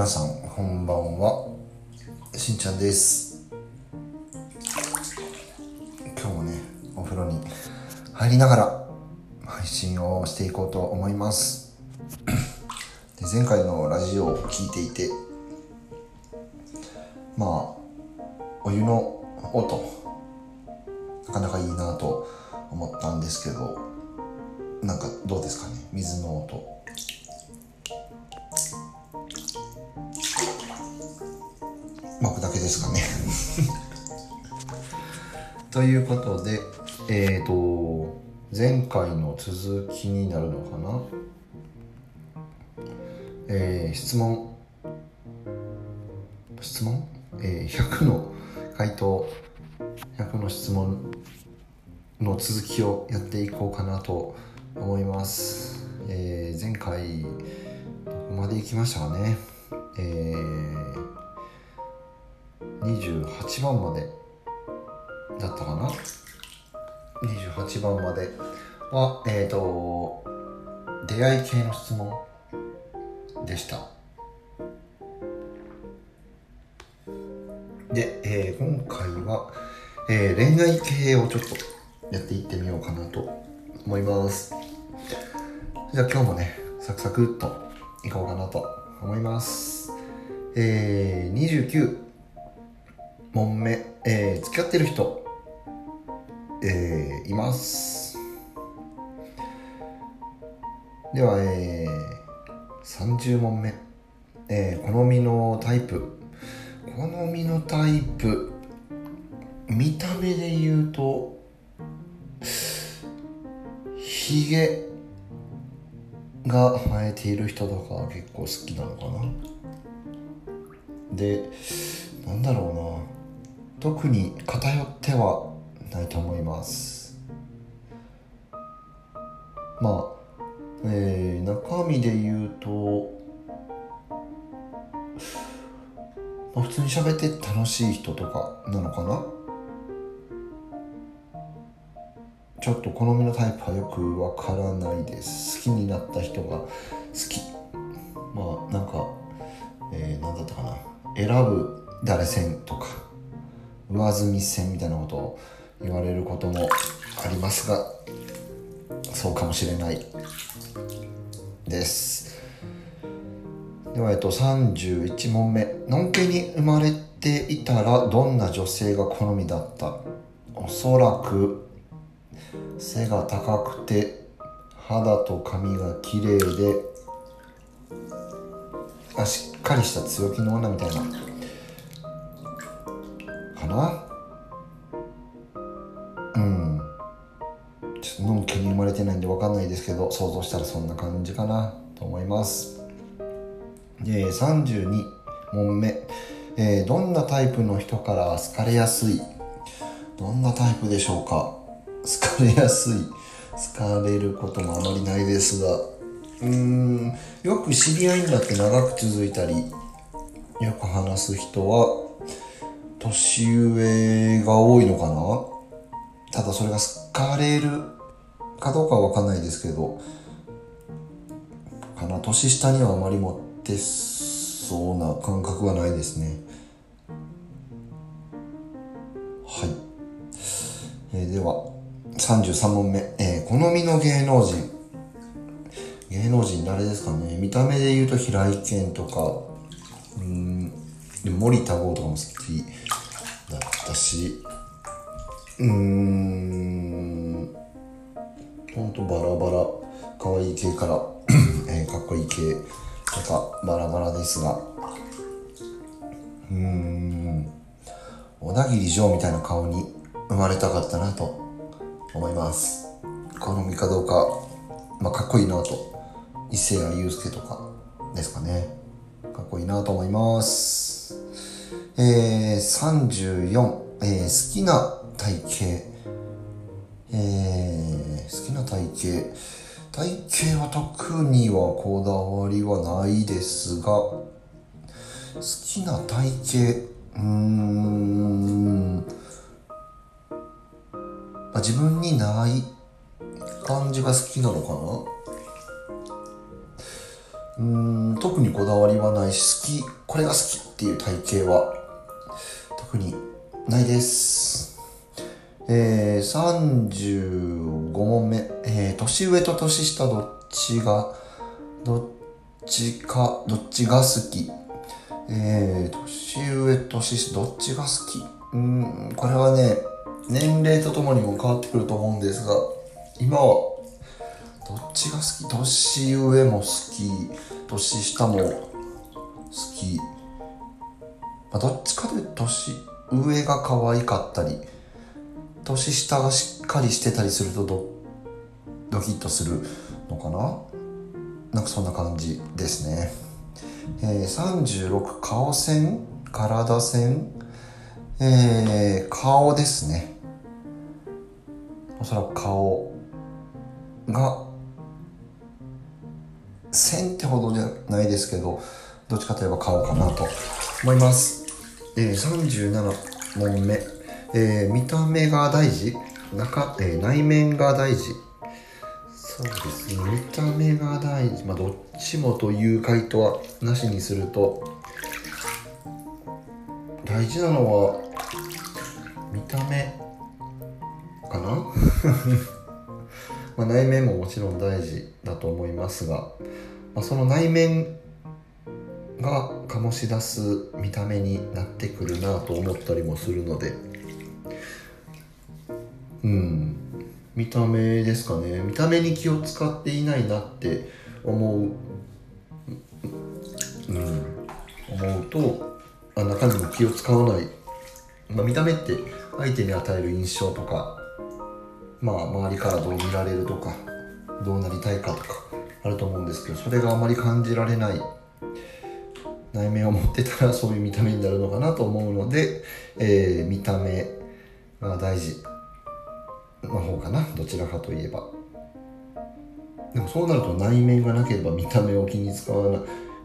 皆さんこんばんは。しんちゃんです。今日もねお風呂に入りながら配信をしていこうと思います。で前回のラジオを聞いていてかな。えー、質問。質問、えー、100の回答。100の質問の続きをやっていこうかなと思います、えー、前回どこまで行きましたかね。えー、28番までだったかな。28番まで。はえっ、ー、と出会い系の質問でした。で、えー、今回は、えー、恋愛系をちょっとやっていってみようかなと思います。じゃあ今日もねサクサクっといこうかなと思います。えー、29問目、えー、付き合ってる人えー、います。では、えー、30問目、えー、好みのタイプ。好みのタイプ。見た目で言うとひげが生えている人とか結構好きなのかな。でなんだろうな。特に偏ってはないと思います。まあえー、中身で言うとまあ、普通に喋って楽しい人とかなのかな？ちょっと好みのタイプはよくわからないです。好きになった人が好き。まあなんか、えー、何だったかな？選ぶ誰線とか上積み線みたいなことを言われることもありますがそうかもしれない。です。では、えっと、31問目。のんけに生まれていたらどんな女性が好みだった？おそらく背が高くて肌と髪が綺麗であしっかりした強気の女みたいな。かな？うん。てないんで分かんないですけど想像したらそんな感じかなと思います。えー、32問目、えー、どんなタイプの人から好かれやすい？どんなタイプでしょうか？好かれやすい。好かれることもあまりないですが。うーんよく知り合いになって長く続いたりよく話す人は年上が多いのかな？ただそれが好かれるかどうかはわかんないですけどかな年下にはあまりもってそうな感覚はないですね。はい、えー、では33問目、えー、好みの芸能人。芸能人誰ですかね。見た目で言うと平井堅とかうんで森田剛とかも好きだったしうーんとバラバラ可愛い系から えー、かっこいい系とかバラバラですが。うーん。小田切城みたいな顔に生まれたかったなと思います。好みかどうか、まあ、かっこいいなと。伊勢谷友介とかですかね。かっこいいなと思います。えー、34、えー、好きな体型。えー、好きな体型。体型は特にはこだわりはないですが好きな体型うーん、まあ、自分にない感じが好きなのかな？うん特にこだわりはないし好きこれが好きっていう体型は特にないです。えー、35問目、えー、年上と年下どっちがどっちかどっちが好き？えー、年上年下どっちが好き？うんこれはね年齢とともにも変わってくると思うんですが今はどっちが好き？年上も好き。年下も好き、まあ、どっちかというと年上が可愛かったり年下がしっかりしてたりするとドドキッとするのかな？なんかそんな感じですね、えー、36顔線？体線？えー、顔ですね。おそらく顔が線ってほどじゃないですけどどっちかといえば顔かなと思います、えー、37問目、えー、見た目が大事。中、えー、内面が大事。そうですね。見た目が大事。まあどっちもという回答はなしにすると大事なのは見た目かな？まあ内面ももちろん大事だと思いますが、まあ、その内面が醸し出す見た目になってくるなと思ったりもするのでうん。見た目ですかね。見た目に気を使っていないなって思う。うん。思うとあ中身も気を使わない、まあ、見た目って相手に与える印象とかまあ周りからどう見られるとかどうなりたいかとかあると思うんですけどそれがあまり感じられない。内面を持ってたらそういう見た目になるのかなと思うので、えー、見た目が大事。の方かなどちらかといえば。でもそうなると内面がなければ見た目を気に使わない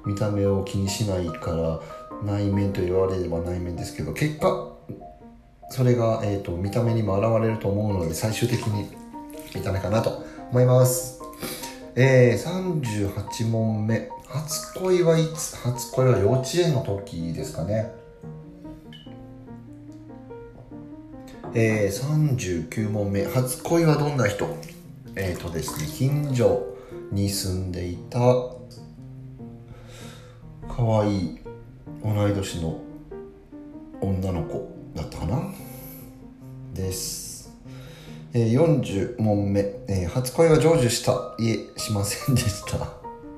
見た目を気にしないから内面と言われれば内面ですけど結果それが、えーと、見た目にも現れると思うので最終的に見た目かなと思います。えー、38問目。初恋はいつ初恋は幼稚園の時ですかね。えー、39問目初恋はどんな人？えっ、ー、とですね近所に住んでいた可愛い同い年の女の子だったかな？です、えー、40問目、えー、初恋は成就した。いえしませんでした。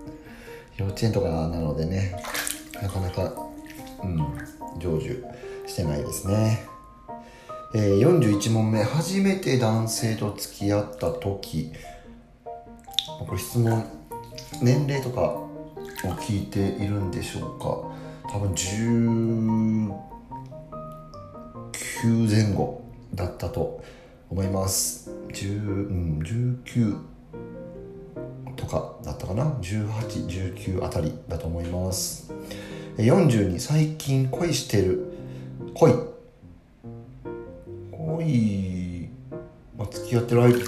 幼稚園とかなのでね。なかなかうん成就してないですね。えー、41問目。初めて男性と付き合った時。これ質問年齢とかを聞いているんでしょうか？多分19前後だったと思います。10、うん、19とかだったかな？1819あたりだと思います。42最近恋してる恋恋、まあ、付き合ってる相手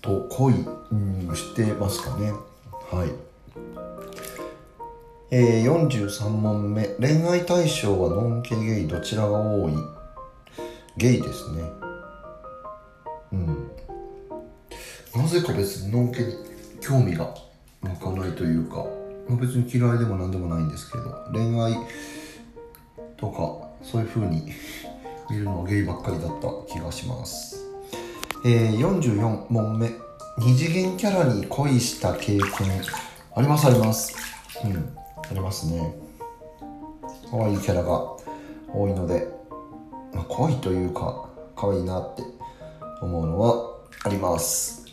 と恋、してますかね。はい。えー、43問目。恋愛対象はノンケゲイどちらが多い？ゲイですね。うん。なぜか別にノンケに興味が向かないというか、まあ、別に嫌いでも何でもないんですけど恋愛とかそういう風に見るのゲイばっかりだった気がします。えー、44問目。二次元キャラに恋した経験。ありますあります。うんありますね。可愛いキャラが多いので、まあ、可愛いというか可愛いなって思うのはあります。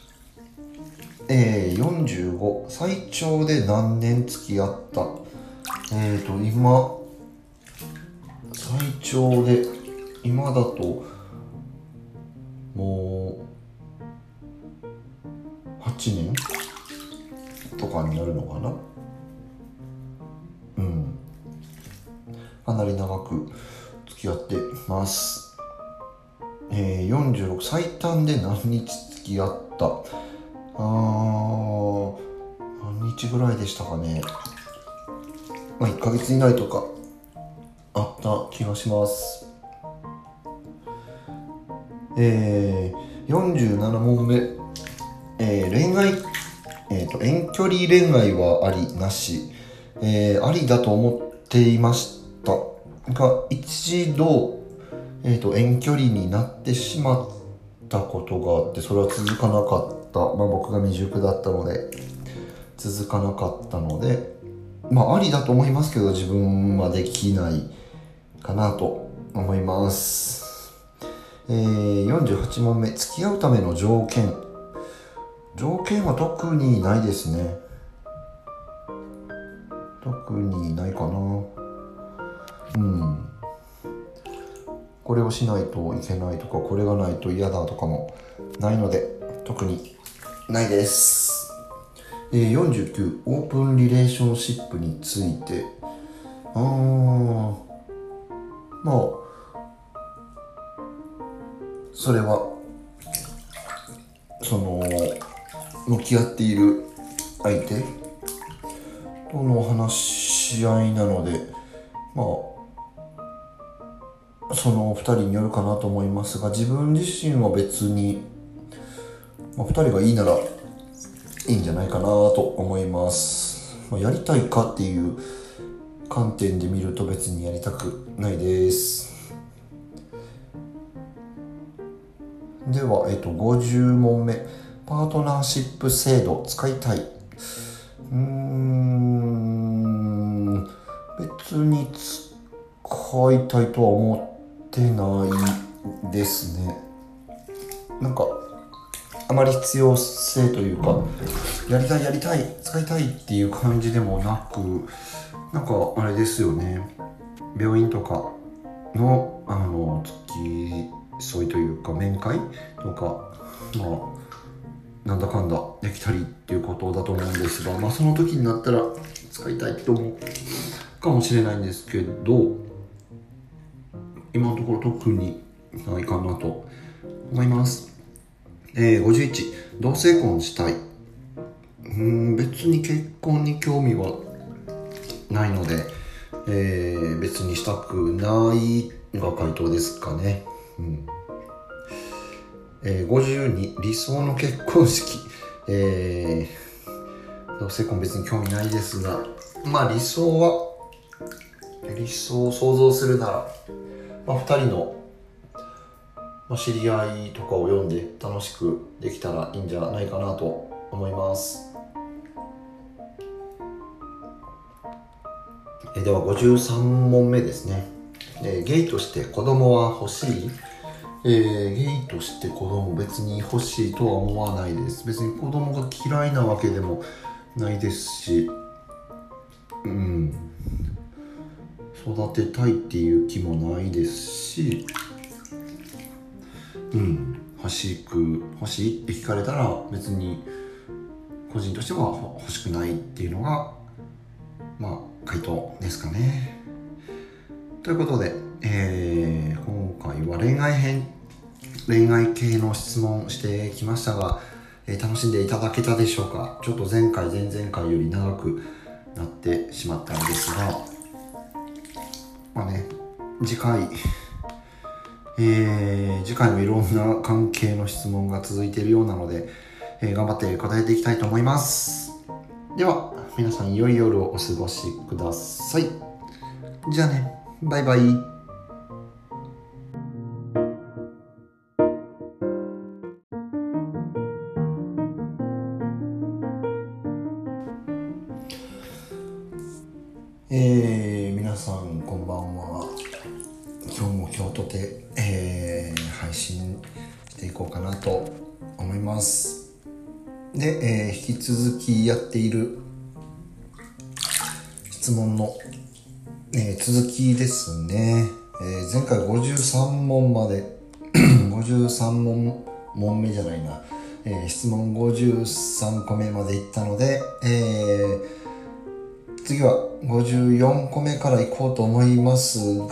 えー、45最長で何年付き合った？えっ、ー、と今最長で今だともう8年？とかになるのかな？うん。かなり長く付き合ってます。えー、46最短で何日付き合った？あー何日ぐらいでしたかね。まあ1ヶ月以内とかあった気がします。えー、47問目、えー、恋愛、えーと、遠距離恋愛はありなし、えー、ありだと思っていました。が一度、えーと、遠距離になってしまったことがあってそれは続かなかった、まあ、僕が未熟だったので続かなかったのでまあありだと思いますけど自分はできない。かなと思います。えー、48問目付き合うための条件。条件は特にないですね。特にないかな。うん。これをしないといけないとかこれがないと嫌だとかもないので特にないです。えー、49オープンリレーションシップについて。あー。まあそれはその向き合っている相手との話し合いなのでまあその2人によるかなと思いますが自分自身は別に、まあ、2人がいいならいいんじゃないかなと思います、まあ、やりたいかっていう観点で見ると別にやりたくないです。では、えっと、50問目。パートナーシップ制度使いたい。うーん。別に使いたいとは思ってないですね。なんかあまり必要性というかやりたいやりたい使いたいっていう感じでもなくなんかあれですよね。病院とかのあの付き添いというか面会とかまあなんだかんだできたりっていうことだと思うんですがまあその時になったら使いたいと思うかもしれないんですけど今のところ特にないかなと。思います。えー、51同性婚したい。うん別に結婚に興味はないので、えー、別にしたくないが回答ですかね、うん。えー、52理想の結婚式、えー、同性婚別に興味ないですが。まあ理想は理想を想像するなら、まあ、2人のまあ、知り合いとかを読んで楽しくできたらいいんじゃないかなと思います。えでは53問目ですね、え、ゲイとして子供は欲しい？えー、ゲイとして子供別に欲しいとは思わないです。別に子供が嫌いなわけでもないですし。うん。育てたいっていう気もないですし。うん。欲しく欲しいって聞かれたら別に個人としては欲しくないっていうのがまあ回答ですかねということで、えー、今回は恋愛編恋愛系の質問してきましたが、えー、楽しんでいただけたでしょうか？ちょっと前回前々回より長くなってしまったんですがまあね次回えー、次回もいろんな関係の質問が続いているようなので、えー、頑張って答えていきたいと思います。では、皆さん良い夜をお過ごしください。じゃあね、バイバイ。54個目からいこうと思いますが、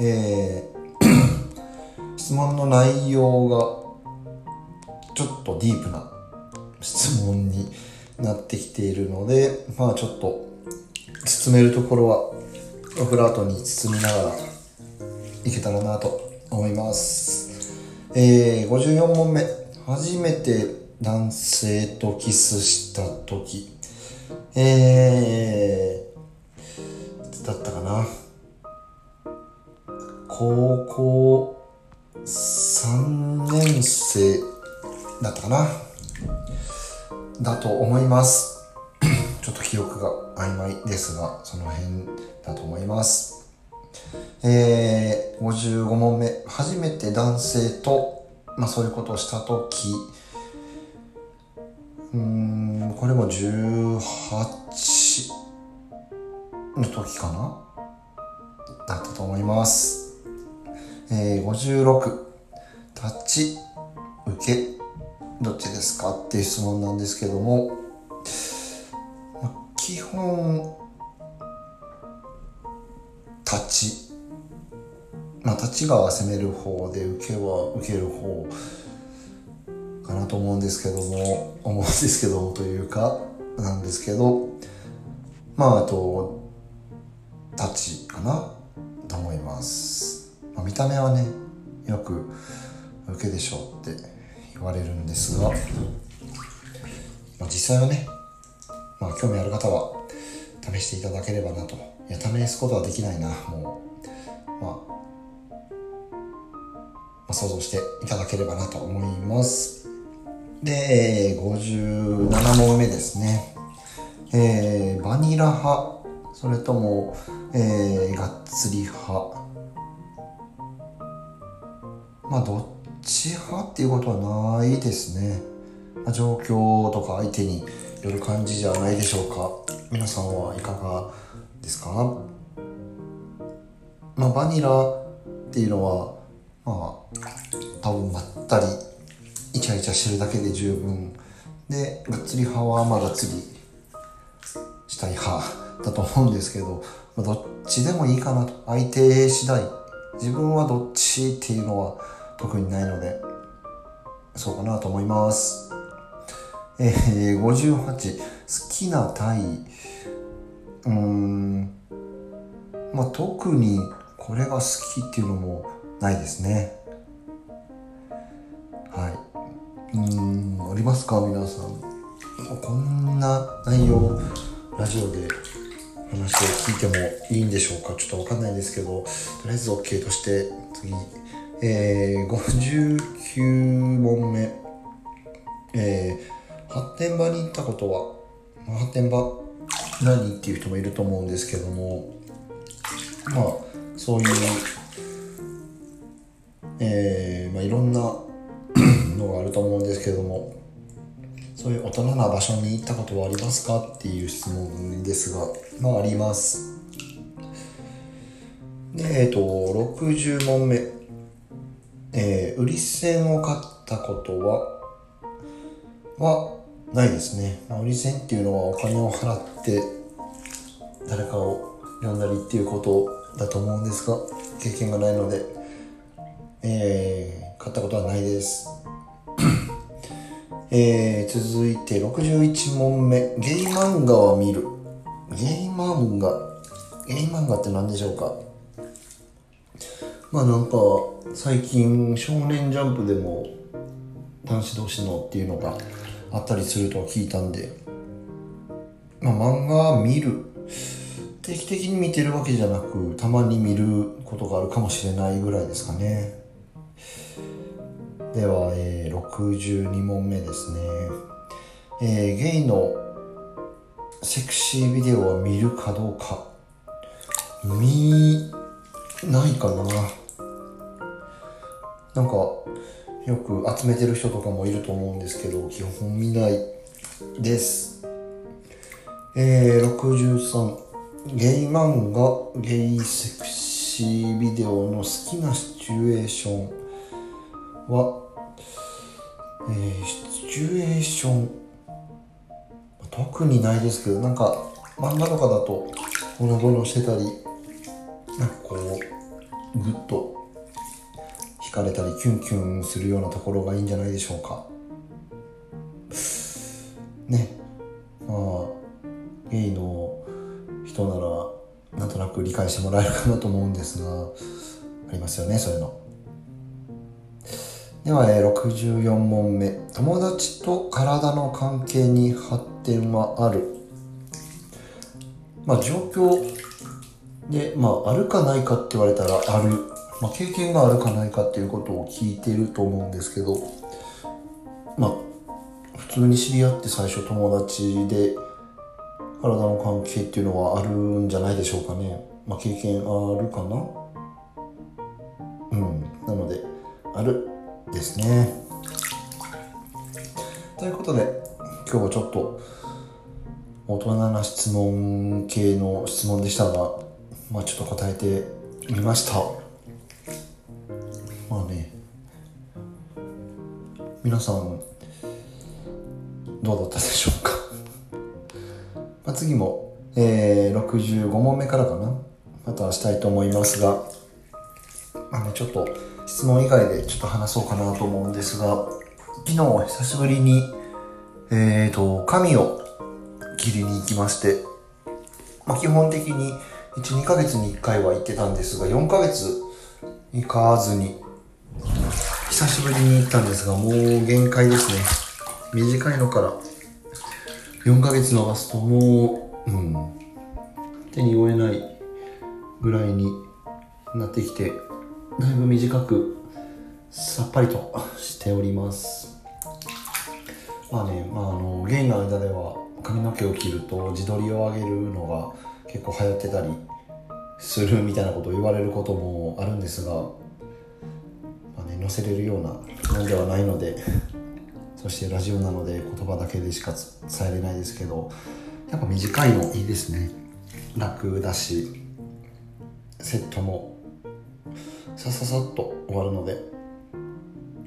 えー、質問の内容がちょっとディープな質問になってきているので、まあちょっと包めるところはオフラートに包みながらいけたらなと思います。えー、54問目。初めて男性とキスした時。えー、いつだったかな。高校3年生だったかな。だと思います。ちょっと記憶が曖昧ですが、その辺だと思います。えー、55問目。初めて男性と、まあそういうことをしたとき、うん、これも18の時かな？だったと思います。えー、56。立ち、受け、どっちですかっていう質問なんですけども、基本、立ち。まあ、立ち側は攻める方で、受けは受ける方かなと思うんですけども、思うんですけどもというか、なんですけど、まあ、あと、立ちかなと思います。まあ、見た目はね、よく受けでしょうって言われるんですが、まあ、実際はね、まあ、興味ある方は試していただければなと。いや、試すことはできないな、もう。まあ、まあ、想像していただければなと思います。で、57問目ですね。えー、バニラ派、それとも、えー、がっつり派。まあ、どっち派っていうことはないですね。まあ、状況とか相手による感じじゃないでしょうか。皆さんはいかがですか？まあ、バニラっていうのは、まあ、多分まったりイチャイチャしてるだけで十分。でがっつり派はまあがっつりしたい派だと思うんですけど、まあ、どっちでもいいかなと。相手次第。自分はどっちっていうのは特にないのでそうかなと思います。えー、58好きな体うーん。まあ特にこれが好きっていうのもないですね。はい。うんありますか皆さん。こんな内容ラジオで話を聞いてもいいんでしょうか。ちょっとわかんないですけどとりあえず OK として次。えー、59問目。えー、発展場に行ったことは？発展場？何っていう人もいると思うんですけども。まあそういうえー、まあいろんなのがあると思うんですけどもそういう大人な場所に行ったことはありますかっていう質問ですがまああります。でえっ、と60問目。えー、売り線を買ったことははないですね、まあ、売り線っていうのはお金を払って誰かを呼んだりっていうことだと思うんですが経験がないので、えー、買ったことはないです。えー、続いて61問目。ゲイ漫画は見る。ゲイ漫画。ゲイ漫画って何でしょうか？まあなんか最近少年ジャンプでも男子同士のっていうのがあったりすると聞いたんで。まあ漫画は見る。定期的に見てるわけじゃなくたまに見ることがあるかもしれないぐらいですかね。では、えー、62問目ですね、えー、ゲイのセクシービデオは見るかどうか。見ないかな。なんかよく集めてる人とかもいると思うんですけど基本見ないです。えー、63ゲイ漫画ゲイセクシービデオの好きなシチュエーション。は、えー、シチュエーション。特にないですけどなんか漫画とかだとほのぼのしてたりなんかこうグッと惹かれたりキュンキュンするようなところがいいんじゃないでしょうか。ね。まあゲイの人ならなんとなく理解してもらえるかなと思うんですがありますよねそういうの。では、えー、64問目。友達と体の関係に発展はある？まあ状況でまああるかないかって言われたらある、まあ、経験があるかないかっていうことを聞いてると思うんですけど。まあ普通に知り合って最初友達で体の関係っていうのはあるんじゃないでしょうかね。まあ経験あるかな？うん。なのである。ですね。ということで今日はちょっと大人な質問系の質問でしたがまあちょっと答えてみました。まあね皆さんどうだったでしょうか？ま次も、えー、65問目からかな？またしたいと思いますがまあねちょっと質問以外でちょっと話そうかなと思うんですが昨日久しぶりにえっ、ー、と髪を切りに行きまして、まあ、基本的に12ヶ月に1回は行ってたんですが4ヶ月行かずに久しぶりに行ったんですがもう限界ですね。短いのから4ヶ月逃すともう、うん、手に負えないぐらいになってきてだいぶ短くさっぱりとしております。まあね、まあ、あのゲイの間では髪の毛を切ると自撮りを上げるのが結構流行ってたりするみたいなことを言われることもあるんですが、まあね、載せれるようなものではないので そしてラジオなので言葉だけでしか伝えれないですけどやっぱ短いのいいですね。楽だしセットもさささっと終わるので。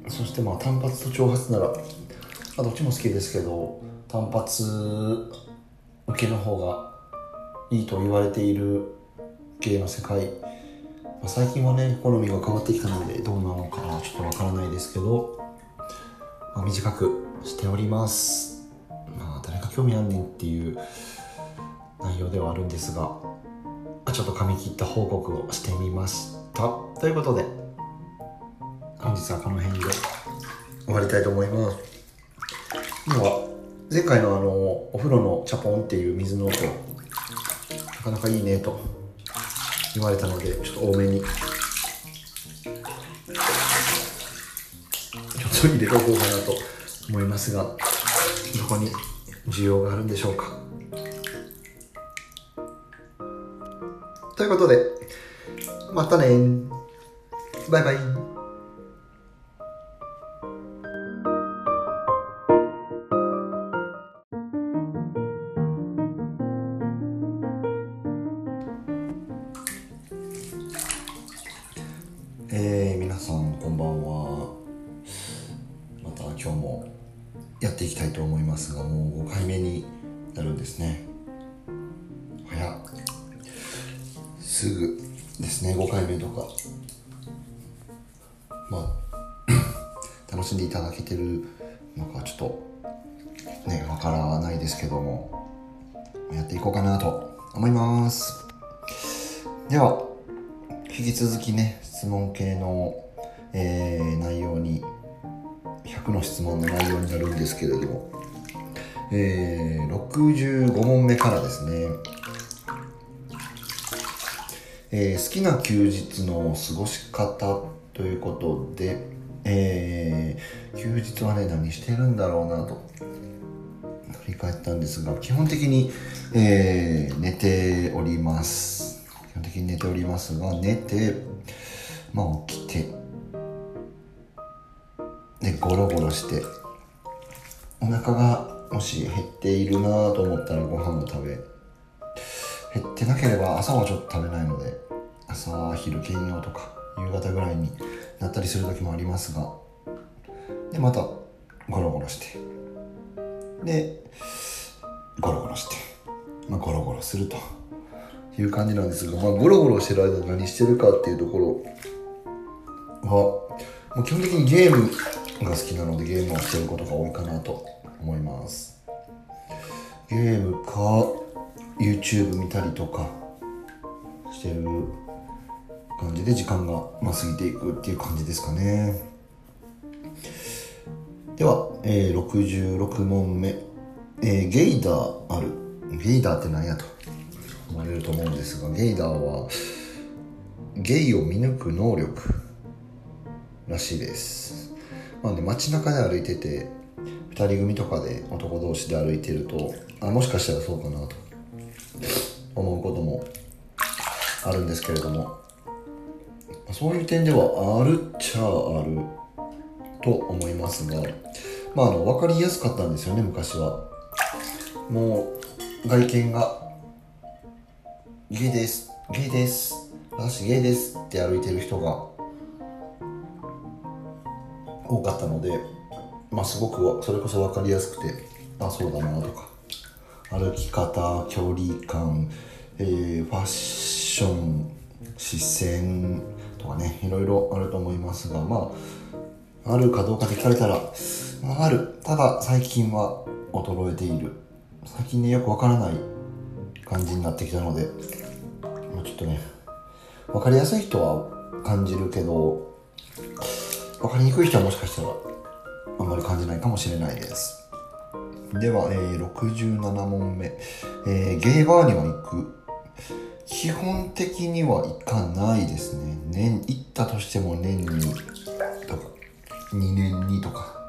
そしてまあ単発と長髪なら、あ、どっちも好きですけど単発受けの方がいいと言われている芸の世界、まあ、最近はね好みが変わってきたのでどうなのかなちょっとわからないですけど、まあ、短くしております。まあ誰か興味あんねんっていう内容ではあるんですがちょっと髪切った報告をしてみました。たということで本日はこの辺で終わりたいと思います。では前回のあのお風呂のチャポンっていう水の音なかなかいいねと言われたのでちょっと多めにちょっと入れとこうかなと思いますがどこに需要があるんでしょうか。ということでまたね。バイバイ。ですね5回目とか。まあ 楽しんでいただけてるのかちょっとねわからないですけども。やっていこうかなと思います。では引き続きね質問系の、えー、内容に100の質問の内容になるんですけれども、えー、65問目からですね、えー、好きな休日の過ごし方ということで、えー、休日はね何してるんだろうなと振り返ったんですが基本的に、えー、寝ております。基本的に寝ておりますが寝てまあ起きてでゴロゴロしてお腹がもし減っているなと思ったらご飯を食べ減ってなければ朝はちょっと食べないので朝昼兼用とか夕方ぐらいになったりする時もありますがでまたゴロゴロしてでゴロゴロして、まあ、ゴロゴロするという感じなんですが、まあ、ゴロゴロしてる間何してるかっていうところはもう基本的にゲームが好きなのでゲームをしてることが多いかなと思います。ゲームか YouTube 見たりとかしてる感じで時間が、まあ、過ぎていくっていう感じですかね。では、えー、66問目、えー、ゲイダーある。ゲイダーって何やと。思われると思うんですがゲイダーはゲイを見抜く能力。らしいです。まあね街中で歩いてて2人組とかで男同士で歩いてるとあもしかしたらそうかなと思うこともあるんですけれども。そういう点ではあるっちゃあると思いますがまああの分かりやすかったんですよね昔は。もう外見がゲイですゲイです私ゲイですって歩いてる人が多かったのでまあすごくそれこそ分かりやすくてあそうだなとか。歩き方距離感、えー、ファッション視線とかねいろいろあると思いますがまああるかどうかで聞かれたら、あ、る。ただ最近は衰えている。最近ねよくわからない感じになってきたので、まあ、ちょっとね分かりやすい人は感じるけど分かりにくい人はもしかしたらあんまり感じないかもしれないです。では、えー、67問目、えー、ゲイバーには行く。基本的には行かないですね。年行ったとしても年にとか2年にとか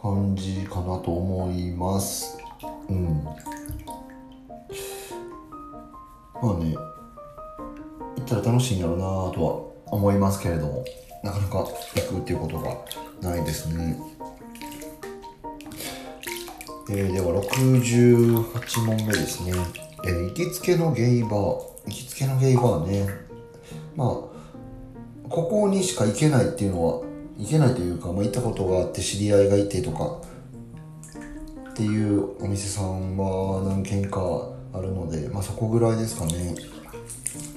感じかなと思います。うん。まあね行ったら楽しいんやろうなとは思いますけれどもなかなか行くっていうことがないですね。えー、では68問目ですね、えー、行きつけのゲイバー行きつけのゲイバーね。まあここにしか行けないっていうのは行けないというか、まあ、行ったことがあって知り合いがいてとかっていうお店さんは何軒かあるので、まあ、そこぐらいですかね、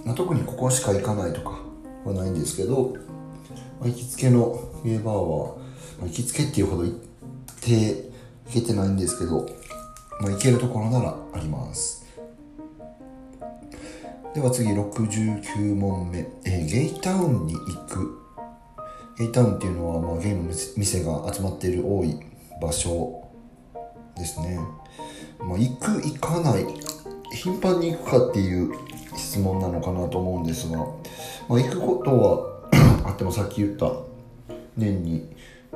まあ、特にここしか行かないとかはないんですけど、まあ、行きつけのゲイバーは、まあ、行きつけっていうほど行って行けてないんですけど、まあ、行けるところならあります。では次69問目、えー、ゲイタウンに行く。ゲイタウンっていうのは、まあ、ゲイの店が集まっている多い場所ですね、まあ、行く行かない。頻繁に行くかっていう質問なのかなと思うんですが、まあ、行くことは あってもさっき言った年に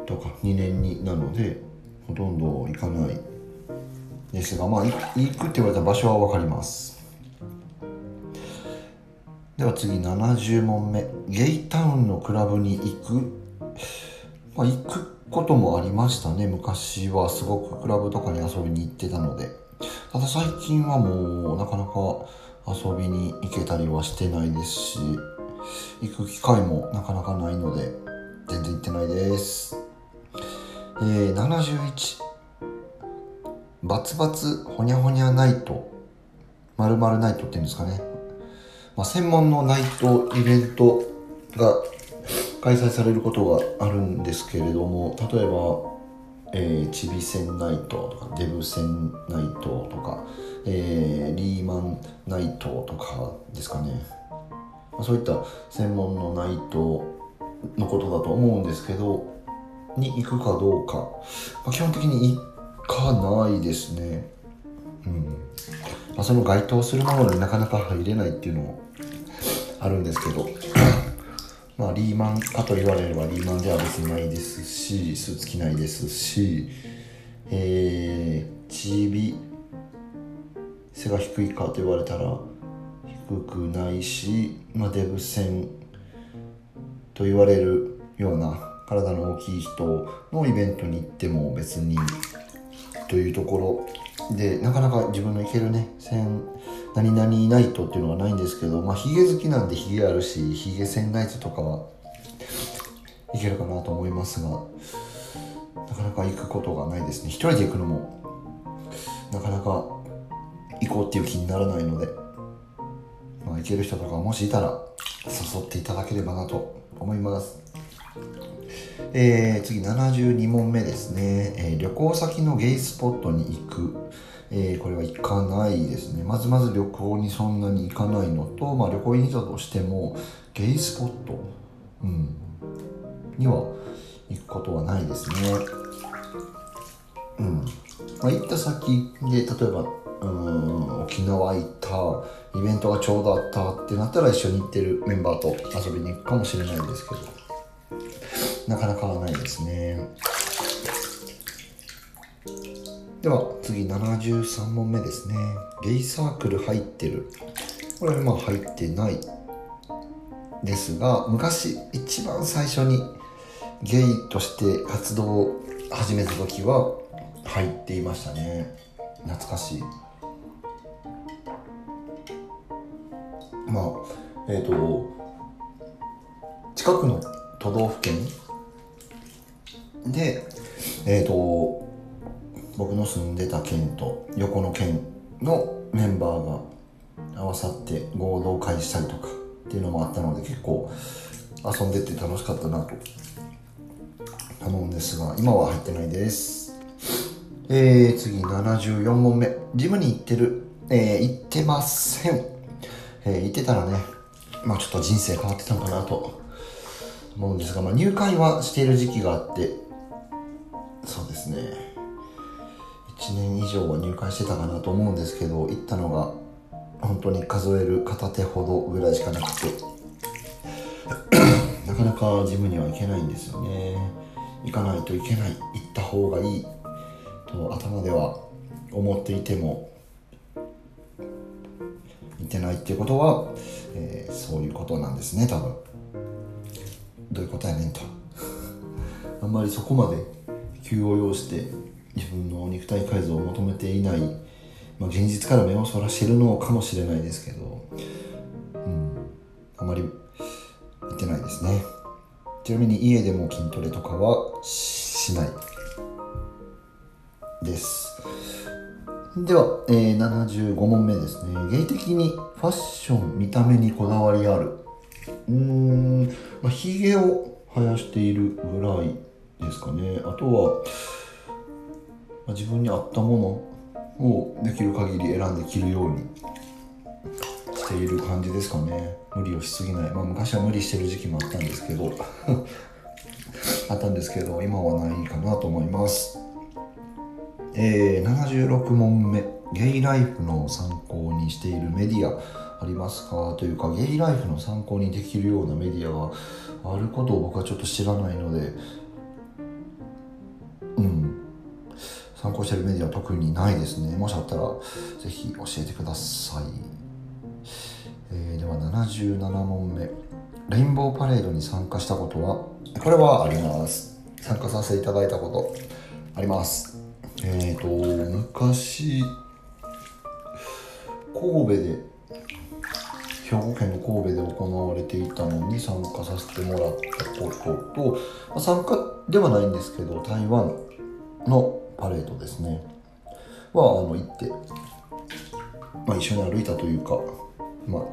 とか2年になのでほとんど行かないですがまあ行くって言われた場所は分かります。では次70問目。ゲイタウンのクラブに行く、まあ、行くこともありましたね。昔はすごくクラブとかに遊びに行ってたので。ただ最近はもうなかなか遊びに行けたりはしてないですし行く機会もなかなかないので全然行ってないです。えー、71バツバツほにゃほにゃナイト。まるまるナイトっていうんですかね、まあ、専門のナイトイベントが開催されることがあるんですけれども例えば、えー、チビ戦ナイトとかデブ戦ナイトとか、えー、リーマンナイトとかですかね、まあ、そういった専門のナイトのことだと思うんですけどに行くかどうか、まあ、基本的に行かないですね。うん。まあ、その該当するものになかなか入れないっていうのもあるんですけど、まあリーマンかと言われればリーマンでは別にないですし、スーツ着ないですし、えー、チビ、背が低いかと言われたら低くないし、まあデブ戦と言われるような体の大きい人のイベントに行っても別にというところでなかなか自分の行けるね線何々ナイトっていうのがないんですけどまあヒゲ好きなんでヒゲあるしヒゲ線ナイトとかはいけるかなと思いますがなかなか行くことがないですね。一人で行くのもなかなか行こうっていう気にならないのでまあ行ける人とかもしいたら誘っていただければなと思います。えー、次72問目ですね、えー、旅行先のゲイスポットに行く、えー、これは行かないですね。まずまず旅行にそんなに行かないのと、まあ、旅行に行ったとしてもゲイスポット、うん、には行くことはないですね。うん。まあ、行った先で例えばうん沖縄行ったイベントがちょうどあったってなったら一緒に行ってるメンバーと遊びに行くかもしれないんですけどなかなかないですね。では次73問目ですね。ゲイサークル入ってる。これはまあ入ってないですが昔一番最初にゲイとして活動を始めた時は入っていましたね。懐かしい。まあえっ、ー、と近くの都道府県でえっ、ー、と僕の住んでた県と横の県のメンバーが合わさって合同会したりとかっていうのもあったので結構遊んでて楽しかったなと思うんですが今は入ってないです。えー、次74問目。ジムに行ってる。えー、行ってません。えー、行ってたらねまあちょっと人生変わってたのかなと思うんですが、まあ、入会はしている時期があってそうですね。1年以上は入会してたかなと思うんですけど行ったのが本当に数える片手ほどぐらいしかなくて。なかなかジムには行けないんですよね。行かないといけない行った方がいい。と頭では思っていても言ってないっていうことは、えー、そういうことなんですね多分。どういうことやねんと。あんまりそこまで急を要して自分の肉体改造を求めていない、まあ、現実から目をそらしてるのかもしれないですけど、うん、あまり言ってないですね。ちなみに家でも筋トレとかはしない。です。では、えー、75問目ですね。芸的にファッション見た目にこだわりある。うーんまあひげを生やしているぐらいですかね。あとは、自分に合ったものをできる限り選んで着るようにしている感じですかね。無理をしすぎない。まあ昔は無理してる時期もあったんですけど。あったんですけど今はないかなと思います。えー、76問目。ゲイライフの参考にしているメディアありますか？というかゲイライフの参考にできるようなメディアがあることを僕はちょっと知らないので。うん。参考してるメディアは特にないですね。もしあったらぜひ教えてください、えー、では77問目。レインボーパレードに参加したことは？これはあります。参加させていただいたことあります。えっ、ー、と昔神戸で兵庫県の神戸で行われていたのに参加させてもらったことと、ま、参加ではないんですけど台湾のパレードですね。はあの行って、まあ、一緒に歩いたというか、まあ、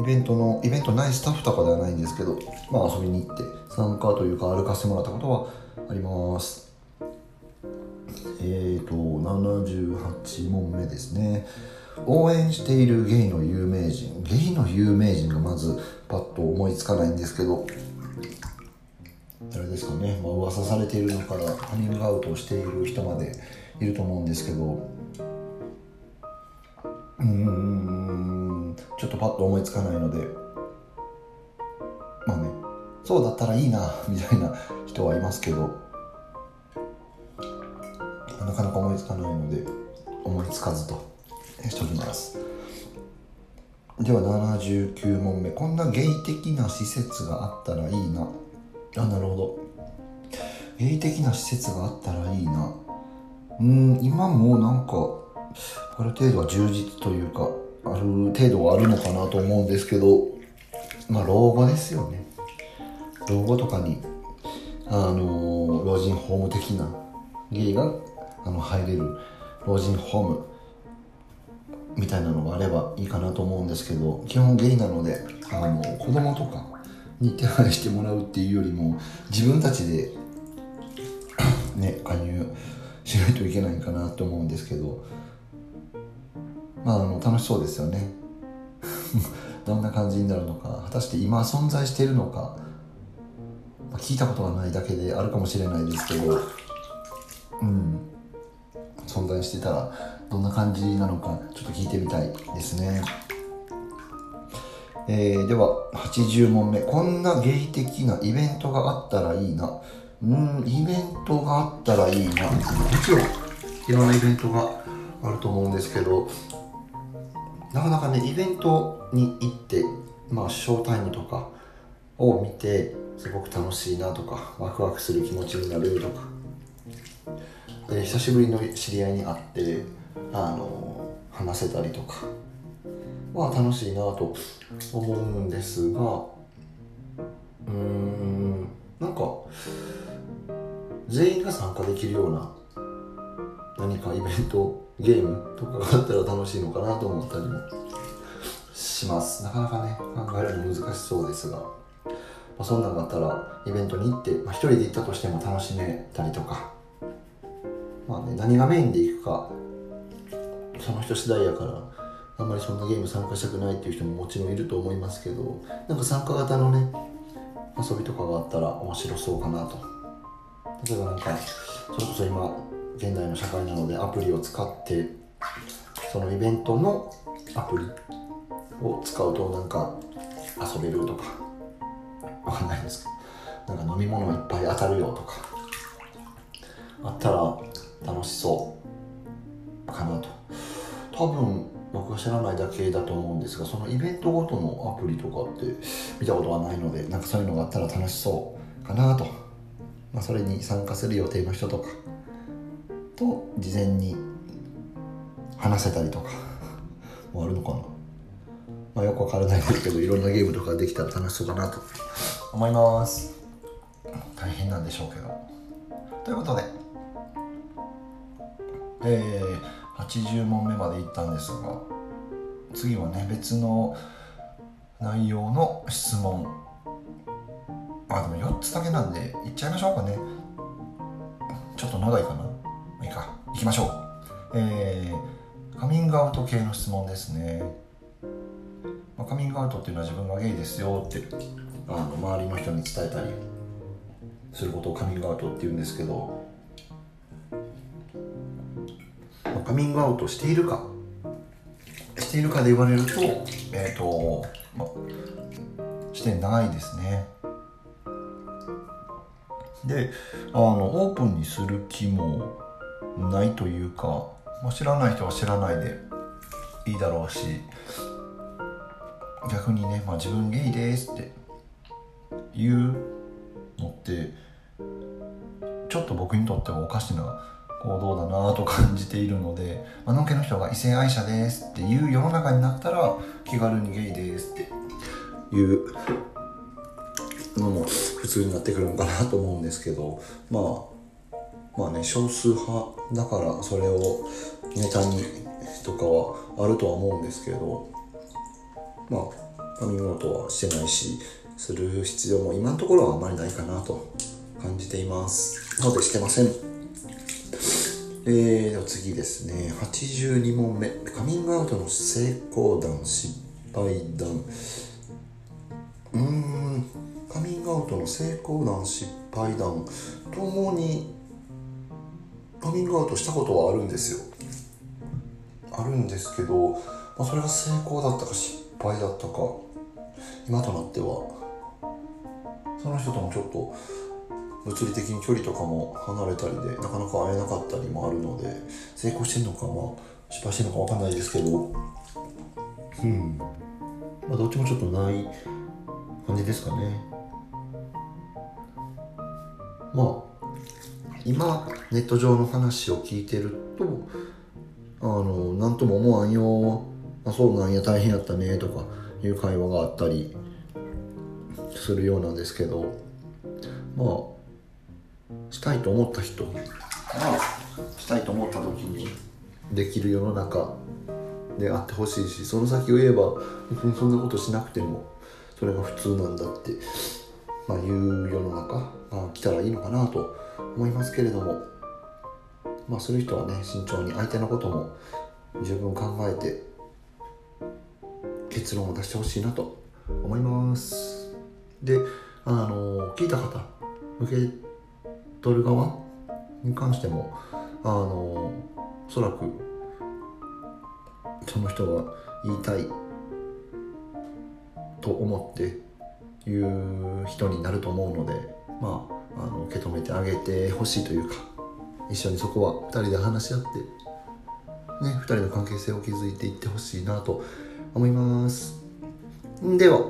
イベントのイベントないスタッフとかではないんですけど、まあ、遊びに行って参加というか歩かせてもらったことはあります。えーと、78問目ですね。応援しているゲイの有名人。ゲイの有名人がまずパッと思いつかないんですけど誰ですかね、まあ噂されているのからカミングアウトをしている人までいると思うんですけど。うん。ちょっとパッと思いつかないので。まあね。そうだったらいいなみたいな人はいますけど。なかなか思いつかないので思いつかずとしておきます。では79問目。こんなゲイ的な施設があったらいいな。あなるほど。ゲイ的な施設があったらいいな。うん今もなんかある程度は充実というかある程度はあるのかなと思うんですけどまあ老後ですよね。老後とかにあの、老人ホーム的なゲイがあの入れる老人ホームみたいなのがあればいいかなと思うんですけど基本ゲイなのであの子供とかに手配してもらうっていうよりも自分たちでね加入しないといけないかなと思うんですけどまああの楽しそうですよね。どんな感じになるのか果たして今存在しているのか、まあ、聞いたことがないだけであるかもしれないですけどうん。存在してたらどんな感じなのかちょっと聞いてみたいですね。えー、では80問目。こんな芸的なイベントがあったらいいな。うんイベントがあったらいいな。もちろんいろんなイベントがあると思うんですけどなかなかねイベントに行ってまあショータイムとかを見てすごく楽しいなとかワクワクする気持ちになるとか。で久しぶりの知り合いに会ってあの話せたりとか。は楽しいなと思うんですがうーんなんか全員が参加できるような何かイベントゲームとかがあったら楽しいのかなと思ったりもします。なかなかね考えるの難しそうですが、まあ、そんなんがあったらイベントに行って、まあ、一人で行ったとしても楽しめたりとかまあね何がメインで行くかその人次第やからあんまりそんなゲーム参加したくないっていう人ももちろんいると思いますけどなんか参加型のね遊びとかがあったら面白そうかなと。例えばなんかそれこそ今現代の社会なのでアプリを使ってそのイベントのアプリを使うとなんか遊べるとかわかんないですけどなんか飲み物いっぱい当たるよとかあったら楽しそうかなと。多分僕が知らないだけだと思うんですがそのイベントごとのアプリとかって見たことはないのでなんかそういうのがあったら楽しそうかなと、まあ、それに参加する予定の人とかと事前に話せたりとかもあるのかな、まあ、よくわからないですけどいろんなゲームとかできたら楽しそうかなと。思います。大変なんでしょうけど。ということで。えー、80問目までいったんですが次はね別の内容の質問。あでも4つだけなんでいっちゃいましょうかね。ちょっと長いかな。いいか。行きましょう。えー、カミングアウト系の質問ですね、まあ、カミングアウトっていうのは自分がゲイですよってあの周りの人に伝えたりすることをカミングアウトって言うんですけどカミングアウトしているか。しているかで言われるとえっ、ー、と、ま、してないですね。であのオープンにする気もないというか、ま、知らない人は知らないでいいだろうし逆にね、まあ、自分ゲイですって言うのってちょっと僕にとってはおかしな行動だなと感じているので、まあのんけの人が異性愛者ですっていう世の中になったら気軽にゲイですって。いうのも普通になってくるのかなと思うんですけどまあまあね少数派だからそれをネタにとかはあるとは思うんですけどまあ見事はしてないしする必要も今のところはあまりないかなと感じています。のでしてません？えー、では次ですね。82問目。カミングアウトの成功談失敗談。うーん。カミングアウトの成功談失敗談。ともにカミングアウトしたことはあるんですよ。あるんですけど、まあ、それが成功だったか失敗だったか今となっては。その人ともちょっと物理的に距離とかも離れたりでなかなか会えなかったりもあるので成功してんのかまあ失敗してんのか分かんないですけどうん。まあどっちもちょっとない感じですかね。まあ今ネット上の話を聞いてるとあの何とも思わんよ。あそうなんや大変やったねとかいう会話があったりするようなんですけどまあしたいと思った人。がしたいと思った時にできる世の中であってほしいしその先を言えば別にそんなことしなくてもそれが普通なんだって、まあ、いう世の中が来たらいいのかなと思いますけれども。まあする人はね慎重に相手のことも十分考えて結論を出してほしいなと思います。であの聞いた方受け取る側に関してもあのおそらくその人が言いたいと思って言う人になると思うのでまああの受け止めてあげてほしいというか一緒にそこは2人で話し合ってね2人の関係性を築いていってほしいなと思います。では、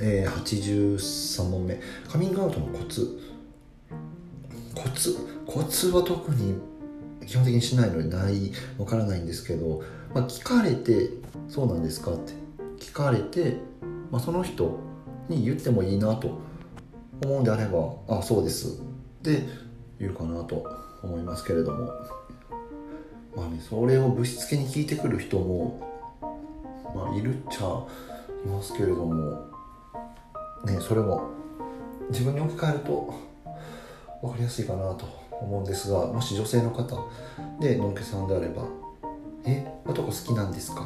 えー、83問目。カミングアウトのコツ。コツコツは特に基本的にしないのでないわからないんですけど、まあ、聞かれて「そうなんですか?」って聞かれて、まあ、その人に言ってもいいなと思うんであれば「あそうです」って言うかなと思いますけれどもまあねそれをぶしつけに聞いてくる人もまあいるっちゃいますけれどもねそれも自分に置き換えると分かりやすいかなと思うんですがもし女性の方でのんけさんであれば「え男好きなんですか?」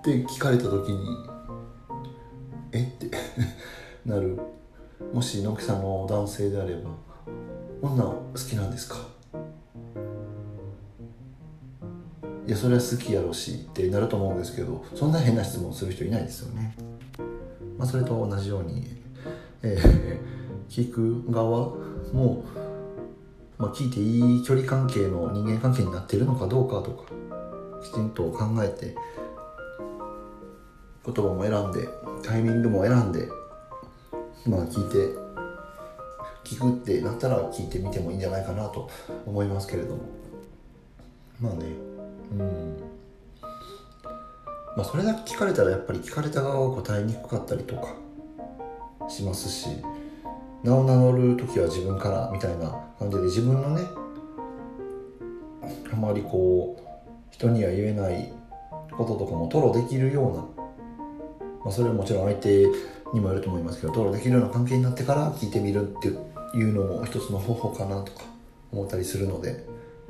って聞かれた時に「え？っ?」て なるもしのんけさんの男性であれば「女好きなんですか?」いやそれは好きやろしってなると思うんですけどそんな変な質問する人いないですよね。まあ、それと同じように、えー、聞く側も、まあ、聞いていい距離関係の人間関係になってるのかどうかとかきちんと考えて言葉も選んでタイミングも選んでまあ聞いて聞くってなったら聞いてみてもいいんじゃないかなと思いますけれども。まあねうん。まあそれだけ聞かれたらやっぱり聞かれた側は答えにくかったりとかしますし名を名乗る時は自分からみたいな感じで自分のねあまりこう人には言えないこととかも吐露できるような、まあ、それはもちろん相手にもよると思いますけど吐露できるような関係になってから聞いてみるっていうのも一つの方法かなとか思ったりするので、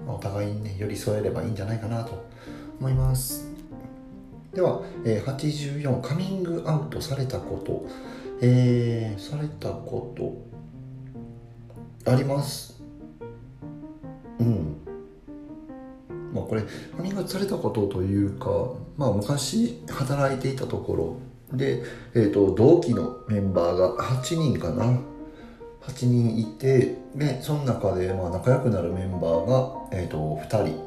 まあ、お互いにね寄り添えればいいんじゃないかなと思います。では、え、84カミングアウトされたこと。えー、されたことあります？うん。まあこれカミングされたことというかまあ昔働いていたところ。で、えーと、同期のメンバーが8人かな？8人いてでその中でまあ仲良くなるメンバーが、えーと、2人、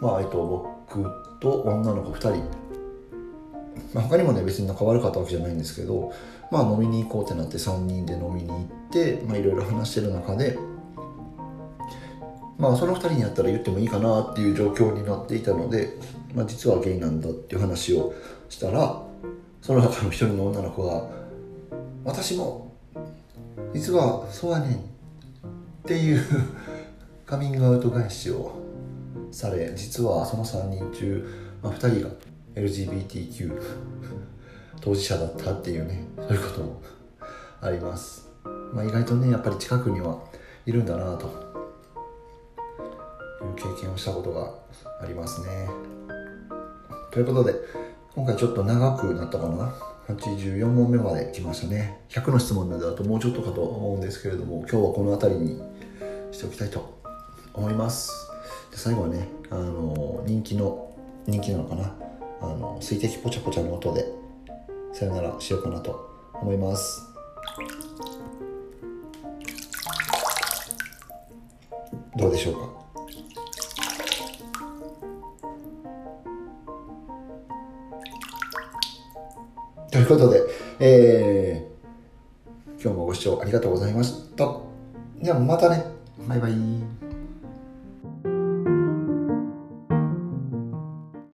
まあえーと僕と女の子2人。まあ、他にもね別に仲悪かったわけじゃないんですけどまあ飲みに行こうってなって3人で飲みに行ってまあいろいろ話してる中でまあその2人にやったら言ってもいいかなっていう状況になっていたので、まあ、実はゲイなんだっていう話をしたらその中の一人の女の子が「私も実はそうやねん」っていうカミングアウト返しをされ実はその3人中、まあ、2人が LGBTQ 当事者だったっていうねそういうこともあります、まあ、意外とねやっぱり近くにはいるんだなという経験をしたことがありますね。ということで今回ちょっと長くなったかな？84問目まで来ましたね。100の質問なのであともうちょっとかと思うんですけれども今日はこの辺りにしておきたいと思います。で最後はねあの人気の人気なのかな？あの水滴ポチャポチャの音でさよならしようかなと思いますどうでしょうか？ということで、えー、今日もご視聴ありがとうございました。ではまたね。バイバイ。